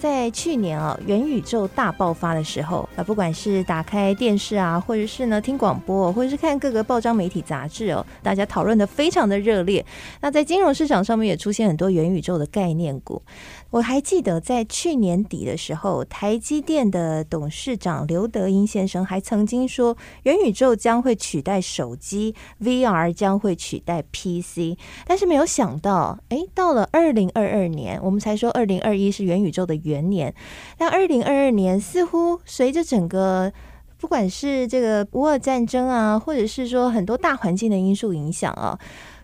在去年啊，元宇宙大爆发的时候啊，不管是打开电视啊，或者是呢听广播，或者是看各个报章媒体杂志哦，大家讨论的非常的热烈。那在金融市场上面也出现很多元宇宙的概念股。我还记得在去年底的时候，台积电的董事长刘德英先生还曾经说，元宇宙将会取代手机，VR 将会取代 PC。但是没有想到，哎，到了二零二二年，我们才说二零二一是元宇宙的元年，但二零二二年似乎随着整个不管是这个乌俄战争啊，或者是说很多大环境的因素影响啊，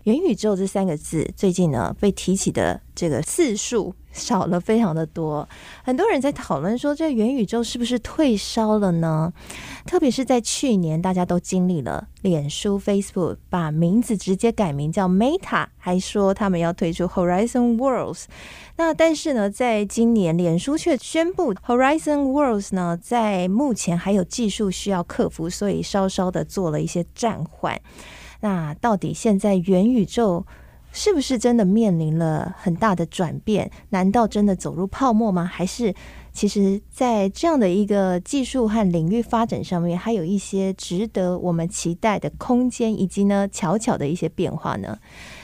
元宇宙这三个字最近呢被提起的这个次数。少了非常的多，很多人在讨论说，这元宇宙是不是退烧了呢？特别是在去年，大家都经历了脸书 Facebook 把名字直接改名叫 Meta，还说他们要推出 Horizon Worlds。那但是呢，在今年，脸书却宣布 Horizon Worlds 呢，在目前还有技术需要克服，所以稍稍的做了一些暂缓。那到底现在元宇宙？是不是真的面临了很大的转变？难道真的走入泡沫吗？还是其实，在这样的一个技术和领域发展上面，还有一些值得我们期待的空间，以及呢，巧巧的一些变化呢？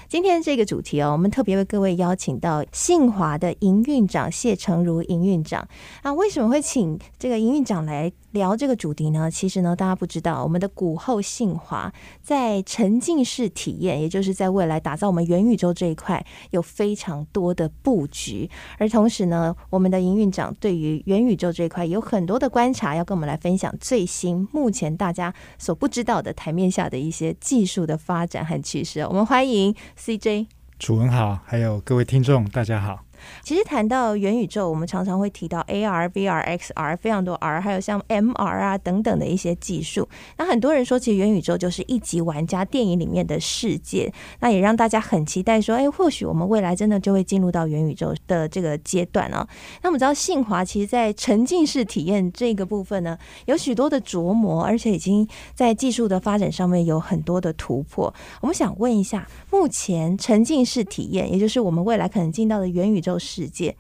今天这个主题哦，我们特别为各位邀请到信华的营运长谢诚如营运长啊。为什么会请这个营运长来聊这个主题呢？其实呢，大家不知道，我们的股后信华在沉浸式体验，也就是在未来打造我们元宇宙这一块，有非常多的布局。而同时呢，我们的营运长对于元宇宙这一块有很多的观察，要跟我们来分享最新目前大家所不知道的台面下的一些技术的发展和趋势。我们欢迎。CJ，楚文好，还有各位听众，大家好。其实谈到元宇宙，我们常常会提到 AR、VR、XR，非常多 R，还有像 MR 啊等等的一些技术。那很多人说，其实元宇宙就是一级玩家电影里面的世界。那也让大家很期待说，哎，或许我们未来真的就会进入到元宇宙的这个阶段啊。那我们知道信华其实在沉浸式体验这个部分呢，有许多的琢磨，而且已经在技术的发展上面有很多的突破。我们想问一下，目前沉浸式体验，也就是我们未来可能进到的元宇宙。世界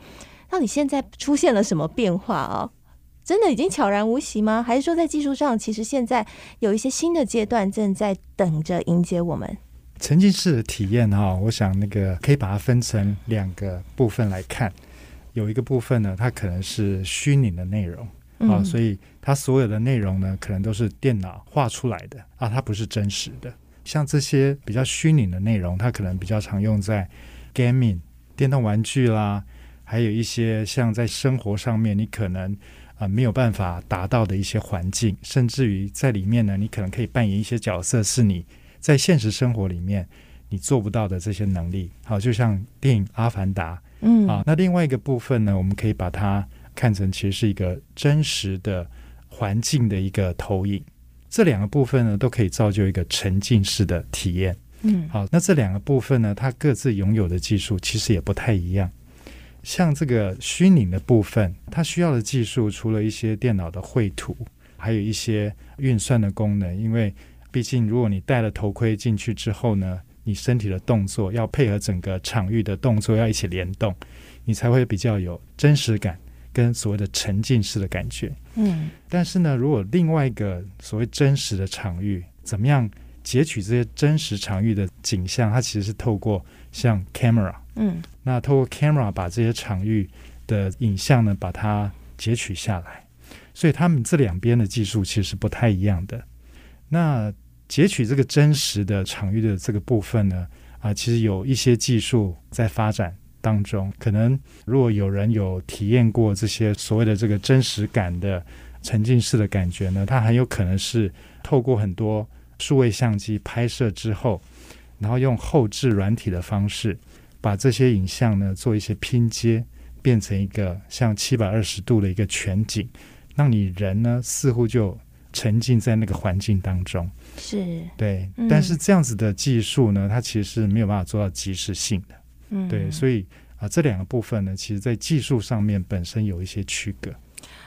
到底现在出现了什么变化啊？真的已经悄然无息吗？还是说在技术上，其实现在有一些新的阶段正在等着迎接我们？沉浸式的体验哈，我想那个可以把它分成两个部分来看。有一个部分呢，它可能是虚拟的内容啊，嗯，所以它所有的内容呢，可能都是电脑画出来的啊，它不是真实的。像这些比较虚拟的内容，它可能比较常用在 gaming。电动玩具啦，还有一些像在生活上面，你可能啊、呃、没有办法达到的一些环境，甚至于在里面呢，你可能可以扮演一些角色，是你在现实生活里面你做不到的这些能力。好，就像电影《阿凡达》，嗯，啊，那另外一个部分呢，我们可以把它看成其实是一个真实的环境的一个投影。这两个部分呢，都可以造就一个沉浸式的体验。嗯，好，那这两个部分呢，它各自拥有的技术其实也不太一样。像这个虚拟的部分，它需要的技术除了一些电脑的绘图，还有一些运算的功能。因为毕竟，如果你戴了头盔进去之后呢，你身体的动作要配合整个场域的动作要一起联动，你才会比较有真实感跟所谓的沉浸式的感觉。嗯，但是呢，如果另外一个所谓真实的场域怎么样？截取这些真实场域的景象，它其实是透过像 camera，嗯，那透过 camera 把这些场域的影像呢，把它截取下来。所以他们这两边的技术其实是不太一样的。那截取这个真实的场域的这个部分呢，啊，其实有一些技术在发展当中。可能如果有人有体验过这些所谓的这个真实感的沉浸式的感觉呢，它很有可能是透过很多。数位相机拍摄之后，然后用后置软体的方式，把这些影像呢做一些拼接，变成一个像七百二十度的一个全景，让你人呢似乎就沉浸在那个环境当中。是，对。但是这样子的技术呢，它其实是没有办法做到即时性的。嗯，对。所以啊，这两个部分呢，其实在技术上面本身有一些区隔。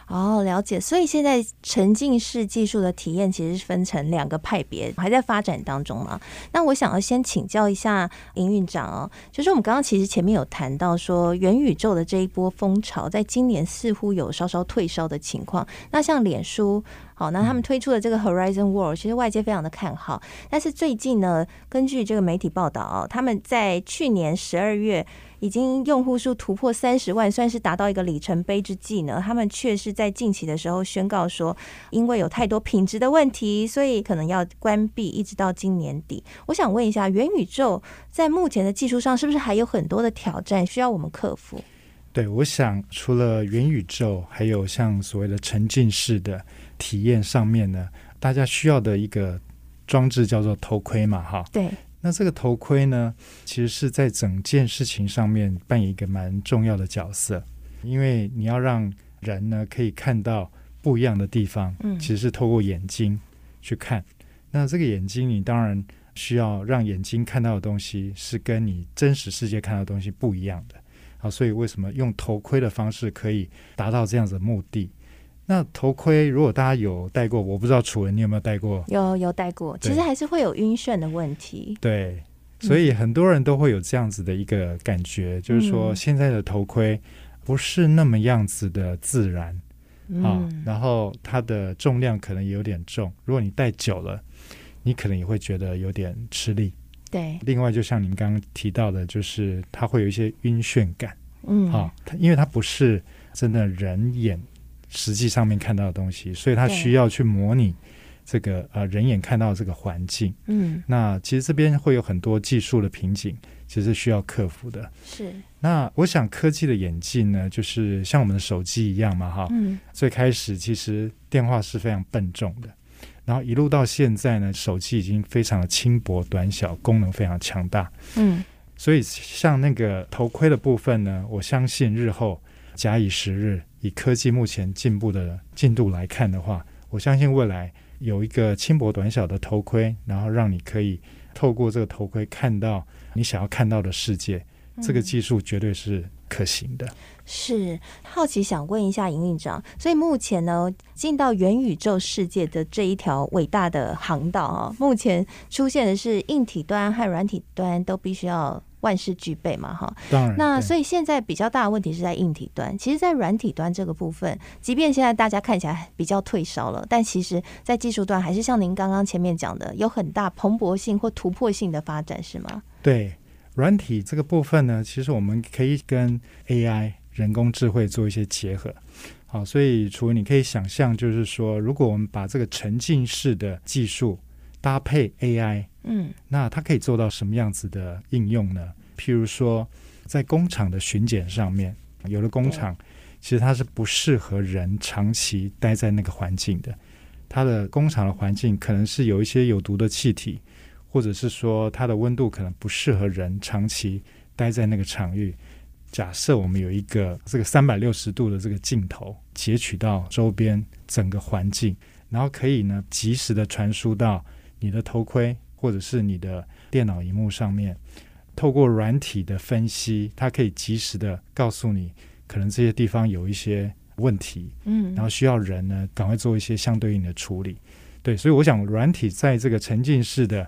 哦，了解。所以现在沉浸式技术的体验其实是分成两个派别，还在发展当中嘛。那我想要先请教一下营运长哦，就是我们刚刚其实前面有谈到说元宇宙的这一波风潮，在今年似乎有稍稍退烧的情况。那像脸书，好，那他们推出的这个 Horizon World，其实外界非常的看好。但是最近呢，根据这个媒体报道哦，他们在去年十二月。已经用户数突破三十万，算是达到一个里程碑之际呢。他们却是在近期的时候宣告说，因为有太多品质的问题，所以可能要关闭，一直到今年底。我想问一下，元宇宙在目前的技术上，是不是还有很多的挑战需要我们克服？对，我想除了元宇宙，还有像所谓的沉浸式的体验上面呢，大家需要的一个装置叫做头盔嘛，哈。对。那这个头盔呢，其实是在整件事情上面扮演一个蛮重要的角色，因为你要让人呢可以看到不一样的地方，嗯，其实是透过眼睛去看。那这个眼睛，你当然需要让眼睛看到的东西是跟你真实世界看到的东西不一样的。好，所以为什么用头盔的方式可以达到这样子的目的？那头盔如果大家有戴过，我不知道楚文你有没有戴过？有有戴过，其实还是会有晕眩的问题。对，所以很多人都会有这样子的一个感觉，嗯、就是说现在的头盔不是那么样子的自然、嗯、啊，然后它的重量可能也有点重，如果你戴久了，你可能也会觉得有点吃力。对，另外就像您刚刚提到的，就是它会有一些晕眩感。嗯，啊，它因为它不是真的人眼。实际上面看到的东西，所以它需要去模拟这个呃人眼看到的这个环境。嗯，那其实这边会有很多技术的瓶颈，其实需要克服的。是。那我想科技的演进呢，就是像我们的手机一样嘛，哈。嗯。最开始其实电话是非常笨重的，然后一路到现在呢，手机已经非常的轻薄短小，功能非常强大。嗯。所以像那个头盔的部分呢，我相信日后假以时日。以科技目前进步的进度来看的话，我相信未来有一个轻薄短小的头盔，然后让你可以透过这个头盔看到你想要看到的世界，嗯、这个技术绝对是可行的。是好奇想问一下营运长，所以目前呢，进到元宇宙世界的这一条伟大的航道啊，目前出现的是硬体端和软体端都必须要。万事俱备嘛，哈，当然。那所以现在比较大的问题是在硬体端，其实，在软体端这个部分，即便现在大家看起来比较退烧了，但其实，在技术端还是像您刚刚前面讲的，有很大蓬勃性或突破性的发展，是吗？对，软体这个部分呢，其实我们可以跟 AI 人工智慧做一些结合。好，所以除了你可以想象，就是说，如果我们把这个沉浸式的技术搭配 AI。嗯，那它可以做到什么样子的应用呢？譬如说，在工厂的巡检上面，有的工厂其实它是不适合人长期待在那个环境的。它的工厂的环境可能是有一些有毒的气体，或者是说它的温度可能不适合人长期待在那个场域。假设我们有一个这个三百六十度的这个镜头截取到周边整个环境，然后可以呢及时的传输到你的头盔。或者是你的电脑荧幕上面，透过软体的分析，它可以及时的告诉你，可能这些地方有一些问题，嗯，然后需要人呢赶快做一些相对应的处理。对，所以我想软体在这个沉浸式的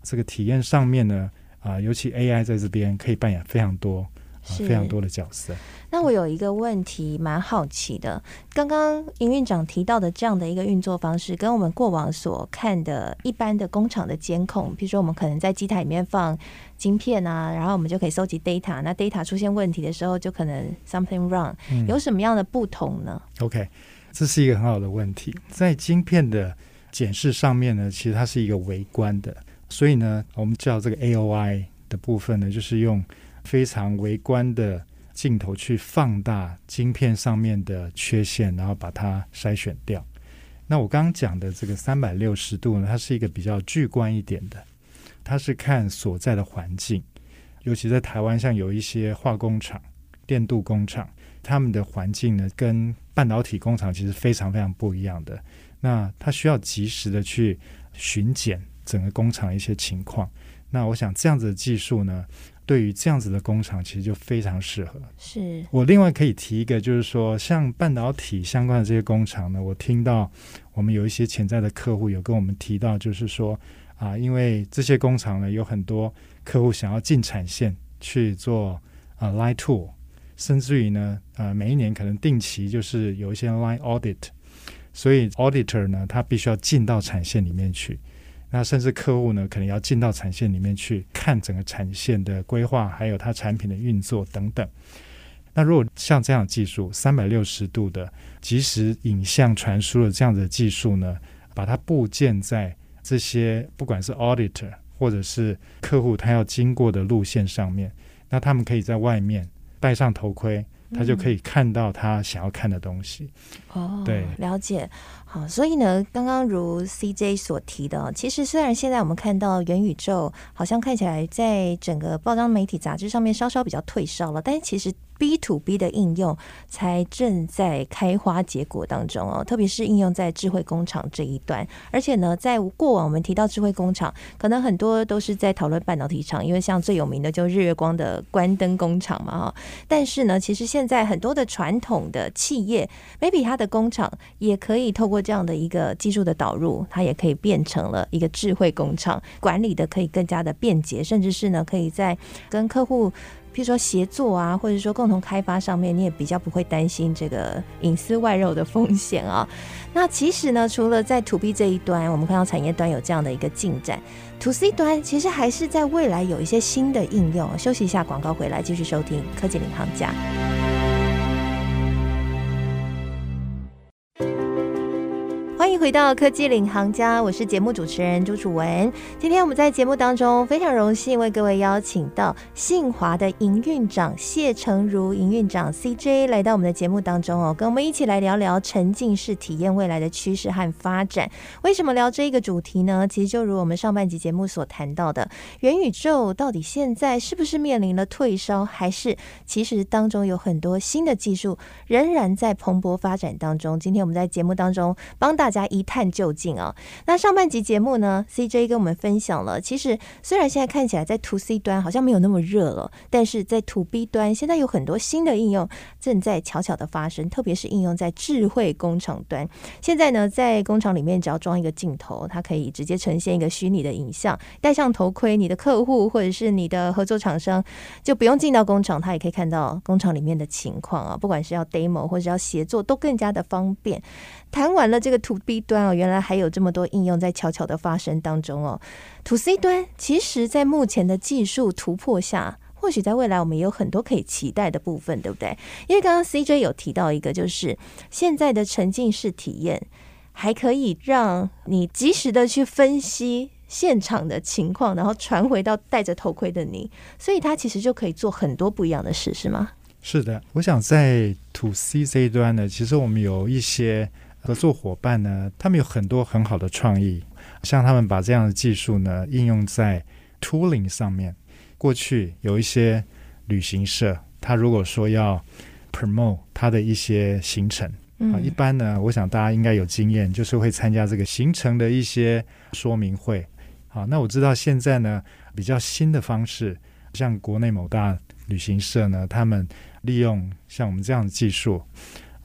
这个体验上面呢，啊、呃，尤其 AI 在这边可以扮演非常多。非常多的角色。那我有一个问题蛮好奇的，刚刚营运长提到的这样的一个运作方式，跟我们过往所看的一般的工厂的监控，比如说我们可能在机台里面放晶片啊，然后我们就可以收集 data，那 data 出现问题的时候，就可能 something wrong，嗯，有什么样的不同呢？OK，这是一个很好的问题。在晶片的检视上面呢，其实它是一个微观的，所以呢，我们叫这个 AOI 的部分呢，就是用。非常微观的镜头去放大晶片上面的缺陷，然后把它筛选掉。那我刚刚讲的这个三百六十度呢，它是一个比较巨观一点的，它是看所在的环境，尤其在台湾，像有一些化工厂、电镀工厂，他们的环境呢，跟半导体工厂其实非常非常不一样的。那它需要及时的去巡检整个工厂一些情况。那我想这样子的技术呢，对于这样子的工厂，其实就非常适合。是我另外可以提一个，就是说，像半导体相关的这些工厂呢，我听到我们有一些潜在的客户有跟我们提到，就是说啊，因为这些工厂呢，有很多客户想要进产线去做啊 line tool，甚至于呢，呃，每一年可能定期就是有一些 line audit，所以 auditor 呢，他必须要进到产线里面去。那甚至客户呢，可能要进到产线里面去看整个产线的规划，还有它产品的运作等等。那如果像这样的技术，三百六十度的即时影像传输的这样的技术呢，把它部件在这些不管是 auditor 或者是客户他要经过的路线上面，那他们可以在外面戴上头盔，他就可以看到他想要看的东西。哦，对，了解。好，所以呢，刚刚如 CJ 所提的，其实虽然现在我们看到元宇宙好像看起来在整个报章媒体杂志上面稍稍比较退烧了，但其实 B to B 的应用才正在开花结果当中哦，特别是应用在智慧工厂这一端。而且呢，在过往我们提到智慧工厂，可能很多都是在讨论半导体厂，因为像最有名的就日月光的关灯工厂嘛哈。但是呢，其实现在很多的传统的企业，maybe 它的工厂也可以透过这样的一个技术的导入，它也可以变成了一个智慧工厂，管理的可以更加的便捷，甚至是呢，可以在跟客户，譬如说协作啊，或者说共同开发上面，你也比较不会担心这个隐私外漏的风险啊。那其实呢，除了在 To B 这一端，我们看到产业端有这样的一个进展，To C 端其实还是在未来有一些新的应用。休息一下，广告回来继续收听科技领航家。欢迎回到科技领航家，我是节目主持人朱楚文。今天我们在节目当中非常荣幸为各位邀请到信华的营运长谢诚如营运长 CJ 来到我们的节目当中哦，跟我们一起来聊聊沉浸式体验未来的趋势和发展。为什么聊这个主题呢？其实就如我们上半集节目所谈到的，元宇宙到底现在是不是面临了退烧，还是其实当中有很多新的技术仍然在蓬勃发展当中？今天我们在节目当中帮大家一探究竟啊！那上半集节目呢，CJ 跟我们分享了，其实虽然现在看起来在 To C 端好像没有那么热了，但是在 To B 端现在有很多新的应用正在悄悄的发生，特别是应用在智慧工厂端。现在呢，在工厂里面只要装一个镜头，它可以直接呈现一个虚拟的影像，戴上头盔，你的客户或者是你的合作厂商就不用进到工厂，他也可以看到工厂里面的情况啊。不管是要 demo 或者要协作，都更加的方便。谈完了这个 To B 端哦，原来还有这么多应用在悄悄的发生当中哦。To C 端其实，在目前的技术突破下，或许在未来我们也有很多可以期待的部分，对不对？因为刚刚 CJ 有提到一个，就是现在的沉浸式体验还可以让你及时的去分析现场的情况，然后传回到戴着头盔的你，所以它其实就可以做很多不一样的事，是吗？是的，我想在 To C 这一端呢，其实我们有一些。合作伙伴呢，他们有很多很好的创意，像他们把这样的技术呢应用在 tooling 上面。过去有一些旅行社，他如果说要 promote 他的一些行程，啊，一般呢，我想大家应该有经验，就是会参加这个行程的一些说明会。好，那我知道现在呢，比较新的方式，像国内某大旅行社呢，他们利用像我们这样的技术，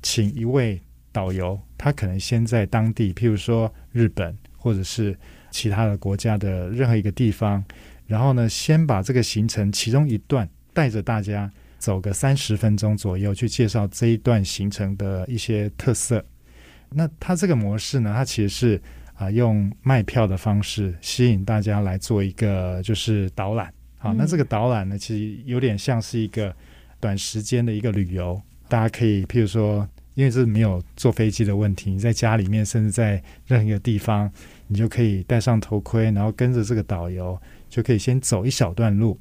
请一位。导游他可能先在当地，譬如说日本或者是其他的国家的任何一个地方，然后呢，先把这个行程其中一段带着大家走个三十分钟左右，去介绍这一段行程的一些特色。那他这个模式呢，他其实是啊、呃、用卖票的方式吸引大家来做一个就是导览。好，那这个导览呢，其实有点像是一个短时间的一个旅游，大家可以譬如说。因为这是没有坐飞机的问题，你在家里面，甚至在任何一个地方，你就可以戴上头盔，然后跟着这个导游，就可以先走一小段路。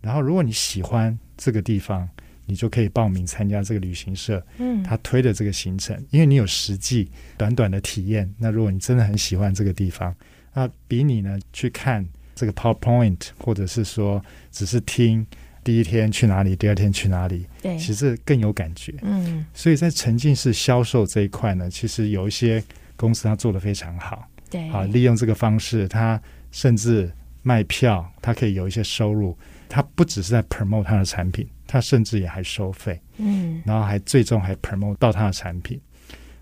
然后，如果你喜欢这个地方，你就可以报名参加这个旅行社，嗯，他推的这个行程，因为你有实际短短的体验。那如果你真的很喜欢这个地方，那比你呢去看这个 PowerPoint，或者是说只是听。第一天去哪里？第二天去哪里？对，其实更有感觉。嗯，所以在沉浸式销售这一块呢，其实有一些公司它做的非常好，对，啊，利用这个方式，它甚至卖票，它可以有一些收入。它不只是在 promote 它的产品，它甚至也还收费，嗯，然后还最终还 promote 到它的产品。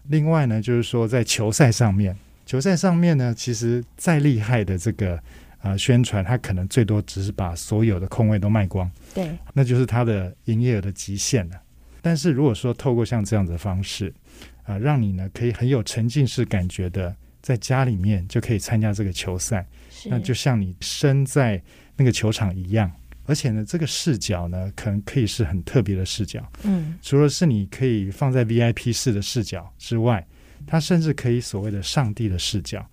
另外呢，就是说在球赛上面，球赛上面呢，其实再厉害的这个呃宣传，他可能最多只是把所有的空位都卖光，对，那就是他的营业额的极限了。但是如果说透过像这样子的方式，啊、呃，让你呢可以很有沉浸式感觉的在家里面就可以参加这个球赛，那就像你身在那个球场一样。而且呢，这个视角呢，可能可以是很特别的视角。嗯，除了是你可以放在 VIP 室的视角之外，它甚至可以所谓的上帝的视角。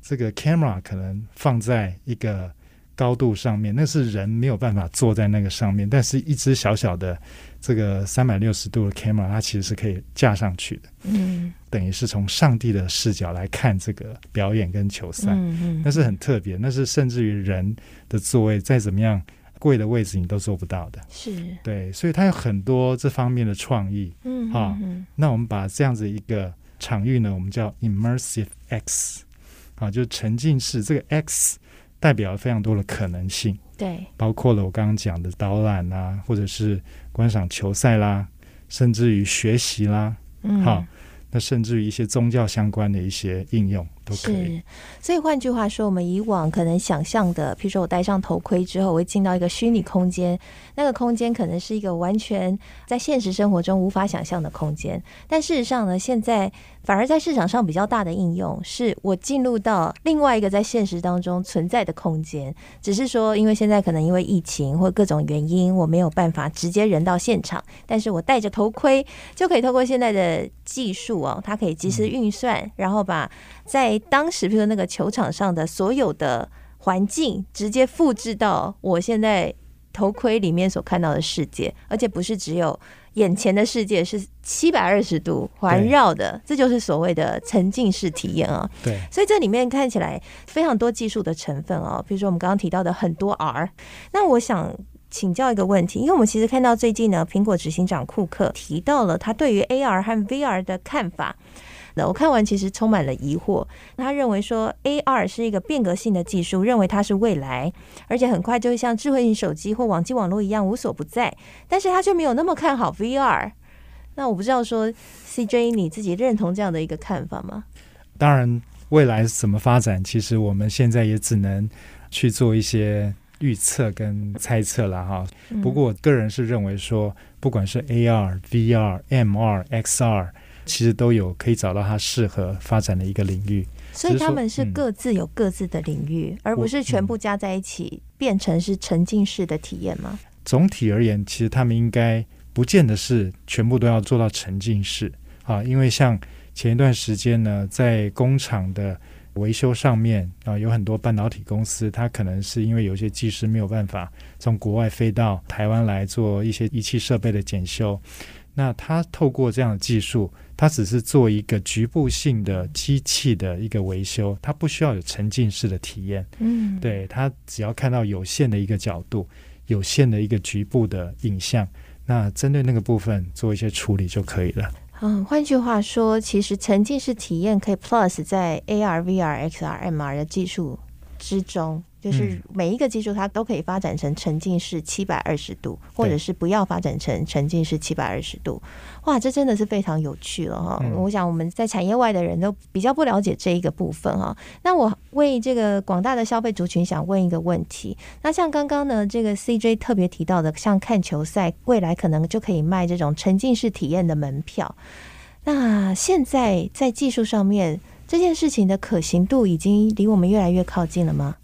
这个 camera 可能放在一个高度上面，那是人没有办法坐在那个上面。但是，一只小小的这个三百六十度的 camera，它其实是可以架上去的。嗯，等于是从上帝的视角来看这个表演跟球赛。嗯嗯，那是很特别，那是甚至于人的座位再怎么样。贵的位置你都做不到的，是对，所以它有很多这方面的创意，嗯，好、哦，那我们把这样子一个场域呢，我们叫 immersive X，啊，就是沉浸式，这个 X 代表了非常多的可能性，对，包括了我刚刚讲的导览啦，或者是观赏球赛啦，甚至于学习啦，嗯，好。那甚至于一些宗教相关的一些应用都可以。是，所以换句话说，我们以往可能想象的，譬如说我戴上头盔之后，我会进到一个虚拟空间，那个空间可能是一个完全在现实生活中无法想象的空间。但事实上呢，现在反而在市场上比较大的应用，是我进入到另外一个在现实当中存在的空间。只是说，因为现在可能因为疫情或各种原因，我没有办法直接人到现场，但是我戴着头盔就可以透过现在的技术。哦，它可以及时运算，嗯，然后把在当时，比如那个球场上的所有的环境，直接复制到我现在头盔里面所看到的世界，而且不是只有眼前的世界，是七百二十度环绕的，这就是所谓的沉浸式体验啊。对，所以这里面看起来非常多技术的成分哦，比如说我们刚刚提到的很多 R，那我想。请教一个问题，因为我们其实看到最近呢，苹果执行长库克提到了他对于 AR 和 VR 的看法。那我看完其实充满了疑惑。他认为说 AR 是一个变革性的技术，认为它是未来，而且很快就会像智慧型手机或网际网络一样无所不在。但是他却没有那么看好 VR。那我不知道说 CJ 你自己认同这样的一个看法吗？当然，未来怎么发展，其实我们现在也只能去做一些。预测跟猜测了哈，不过我个人是认为说，不管是 AR、VR、MR、XR，其实都有可以找到它适合发展的一个领域。所以他们是各自有各自的领域，嗯、而不是全部加在一起变成是沉浸式的体验吗？总体而言，其实他们应该不见得是全部都要做到沉浸式啊，因为像前一段时间呢，在工厂的。维修上面啊，有很多半导体公司，它可能是因为有些技师没有办法从国外飞到台湾来做一些仪器设备的检修。那它透过这样的技术，它只是做一个局部性的机器的一个维修，它不需要有沉浸式的体验。嗯，对，它只要看到有限的一个角度，有限的一个局部的影像，那针对那个部分做一些处理就可以了。嗯，换句话说，其实沉浸式体验可以 plus 在 AR、VR、XR、MR 的技术之中。就是每一个技术，它都可以发展成沉浸式七百二十度，或者是不要发展成沉浸式七百二十度。哇，这真的是非常有趣了哈！我想我们在产业外的人都比较不了解这一个部分哈。那我为这个广大的消费族群想问一个问题：那像刚刚呢，这个 CJ 特别提到的，像看球赛，未来可能就可以卖这种沉浸式体验的门票。那现在在技术上面，这件事情的可行度已经离我们越来越靠近了吗？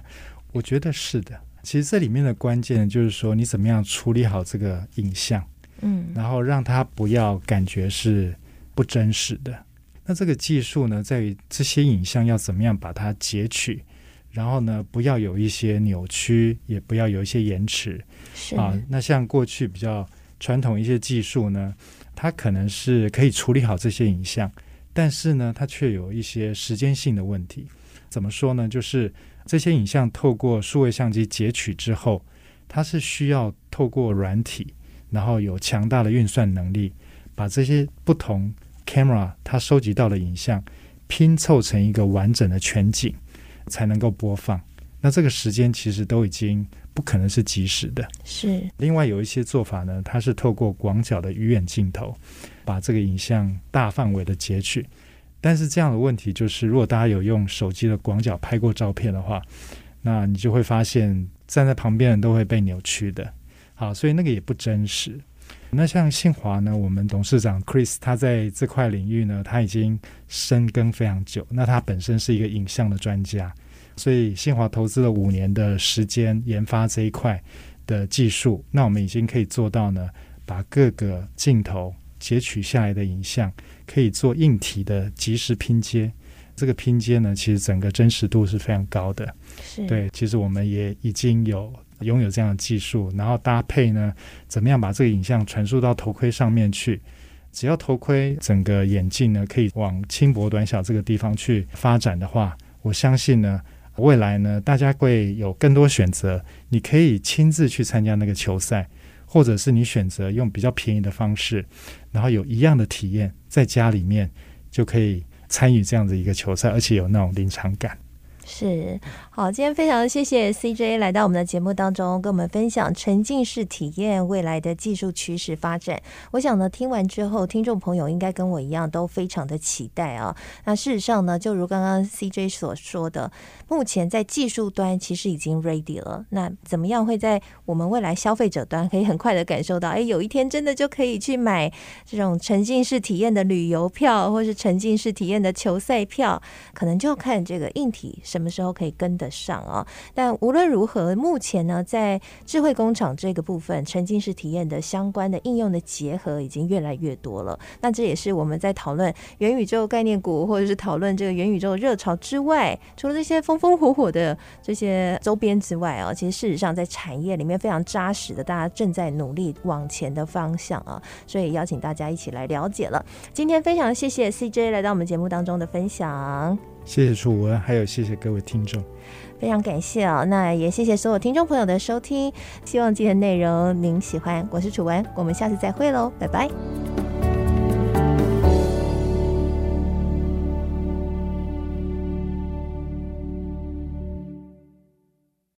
我觉得是的。其实这里面的关键就是说，你怎么样处理好这个影像，嗯，然后让它不要感觉是不真实的。那这个技术呢，在于这些影像要怎么样把它截取，然后呢，不要有一些扭曲，也不要有一些延迟。是啊，那像过去比较传统一些技术呢，它可能是可以处理好这些影像。但是呢，它却有一些时间性的问题。怎么说呢？就是这些影像透过数位相机截取之后，它是需要透过软体，然后有强大的运算能力，把这些不同 camera 它收集到的影像拼凑成一个完整的全景才能够播放。那这个时间其实都已经不可能是即时的。是。另外有一些做法呢，它是透过广角的鱼眼镜头，把这个影像大范围的截取。但是这样的问题就是，如果大家有用手机的广角拍过照片的话，那你就会发现站在旁边的人都会被扭曲的。好，所以那个也不真实。那像信华呢，我们董事长 Chris 他在这块领域呢，他已经深耕非常久。那他本身是一个影像的专家。所以信华投资了五年的时间研发这一块的技术，那我们已经可以做到呢，把各个镜头截取下来的影像可以做硬体的即时拼接。这个拼接呢，其实整个真实度是非常高的。是对，其实我们也已经有拥有这样的技术，然后搭配呢，怎么样把这个影像传输到头盔上面去？只要头盔整个眼镜呢，可以往轻薄短小这个地方去发展的话，我相信呢。未来呢，大家会有更多选择。你可以亲自去参加那个球赛，或者是你选择用比较便宜的方式，然后有一样的体验，在家里面就可以参与这样的一个球赛，而且有那种临场感。是，好，今天非常谢谢 CJ 来到我们的节目当中，跟我们分享沉浸式体验未来的技术趋势发展。我想呢，听完之后，听众朋友应该跟我一样都非常的期待啊。那事实上呢，就如刚刚 CJ 所说的，目前在技术端其实已经 ready 了。那怎么样会在我们未来消费者端可以很快的感受到？哎，有一天真的就可以去买这种沉浸式体验的旅游票，或是沉浸式体验的球赛票，可能就看这个硬体什什么时候可以跟得上啊？但无论如何，目前呢，在智慧工厂这个部分，沉浸式体验的相关的应用的结合已经越来越多了。那这也是我们在讨论元宇宙概念股，或者是讨论这个元宇宙热潮之外，除了这些风风火火的这些周边之外啊，其实事实上在产业里面非常扎实的，大家正在努力往前的方向啊。所以邀请大家一起来了解了。今天非常谢谢 CJ 来到我们节目当中的分享。谢谢楚文，还有谢谢各位听众，非常感谢啊、哦！那也谢谢所有听众朋友的收听，希望今天内容您喜欢。我是楚文，我们下次再会喽，拜拜。